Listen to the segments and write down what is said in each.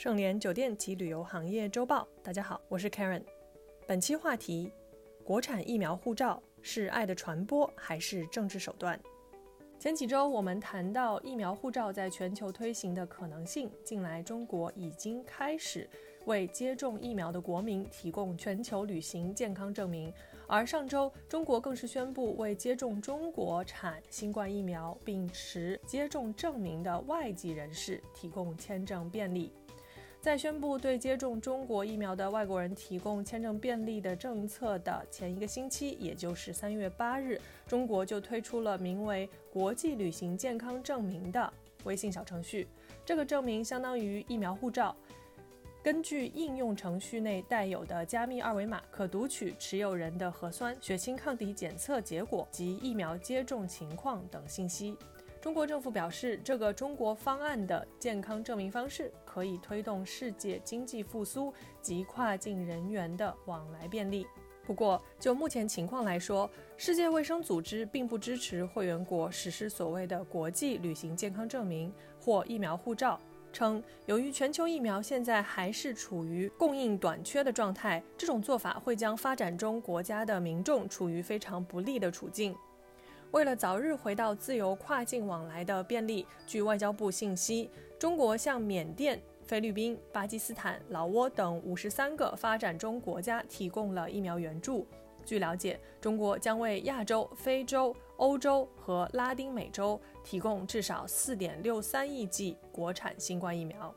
盛联酒店及旅游行业周报，大家好，我是 Karen。本期话题：国产疫苗护照是爱的传播还是政治手段？前几周我们谈到疫苗护照在全球推行的可能性，近来中国已经开始为接种疫苗的国民提供全球旅行健康证明，而上周中国更是宣布为接种中国产新冠疫苗并持接种证明的外籍人士提供签证便利。在宣布对接种中国疫苗的外国人提供签证便利的政策的前一个星期，也就是三月八日，中国就推出了名为“国际旅行健康证明”的微信小程序。这个证明相当于疫苗护照，根据应用程序内带有的加密二维码，可读取持有人的核酸、血清抗体检测结果及疫苗接种情况等信息。中国政府表示，这个中国方案的健康证明方式可以推动世界经济复苏及跨境人员的往来便利。不过，就目前情况来说，世界卫生组织并不支持会员国实施所谓的国际旅行健康证明或疫苗护照，称由于全球疫苗现在还是处于供应短缺的状态，这种做法会将发展中国家的民众处于非常不利的处境。为了早日回到自由跨境往来的便利，据外交部信息，中国向缅甸、菲律宾、巴基斯坦、老挝等五十三个发展中国家提供了疫苗援助。据了解，中国将为亚洲、非洲、欧洲和拉丁美洲提供至少四点六三亿剂国产新冠疫苗。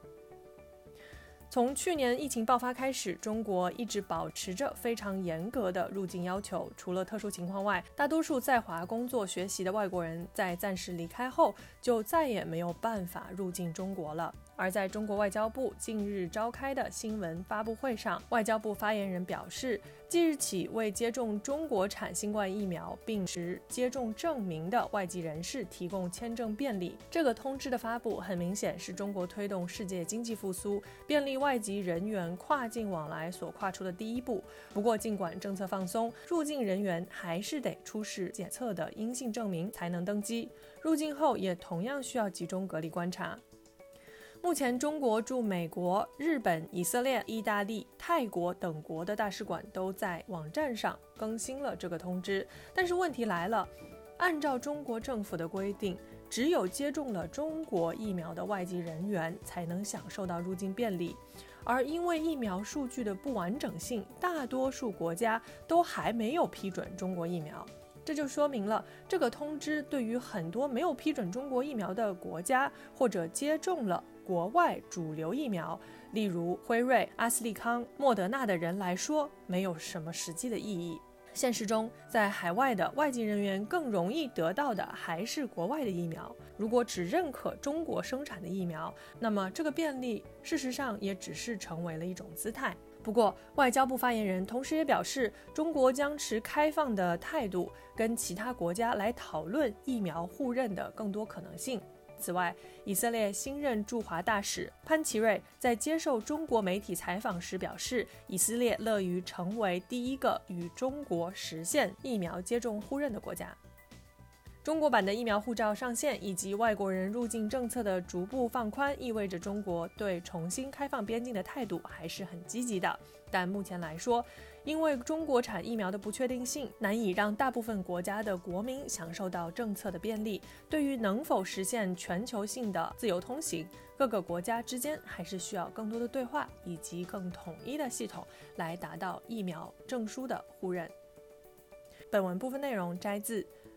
从去年疫情爆发开始，中国一直保持着非常严格的入境要求。除了特殊情况外，大多数在华工作学习的外国人在暂时离开后，就再也没有办法入境中国了。而在中国外交部近日召开的新闻发布会上，外交部发言人表示，即日起为接种中国产新冠疫苗并持接种证明的外籍人士提供签证便利。这个通知的发布，很明显是中国推动世界经济复苏、便利外籍人员跨境往来所跨出的第一步。不过，尽管政策放松，入境人员还是得出示检测的阴性证明才能登机，入境后也同样需要集中隔离观察。目前，中国驻美国、日本、以色列、意大利、泰国等国的大使馆都在网站上更新了这个通知。但是问题来了，按照中国政府的规定，只有接种了中国疫苗的外籍人员才能享受到入境便利。而因为疫苗数据的不完整性，大多数国家都还没有批准中国疫苗。这就说明了，这个通知对于很多没有批准中国疫苗的国家，或者接种了国外主流疫苗，例如辉瑞、阿斯利康、莫德纳的人来说，没有什么实际的意义。现实中，在海外的外籍人员更容易得到的还是国外的疫苗。如果只认可中国生产的疫苗，那么这个便利事实上也只是成为了一种姿态。不过，外交部发言人同时也表示，中国将持开放的态度，跟其他国家来讨论疫苗互认的更多可能性。此外，以色列新任驻华大使潘奇瑞在接受中国媒体采访时表示，以色列乐于成为第一个与中国实现疫苗接种互认的国家。中国版的疫苗护照上线，以及外国人入境政策的逐步放宽，意味着中国对重新开放边境的态度还是很积极的。但目前来说，因为中国产疫苗的不确定性，难以让大部分国家的国民享受到政策的便利。对于能否实现全球性的自由通行，各个国家之间还是需要更多的对话以及更统一的系统来达到疫苗证书的互认。本文部分内容摘自。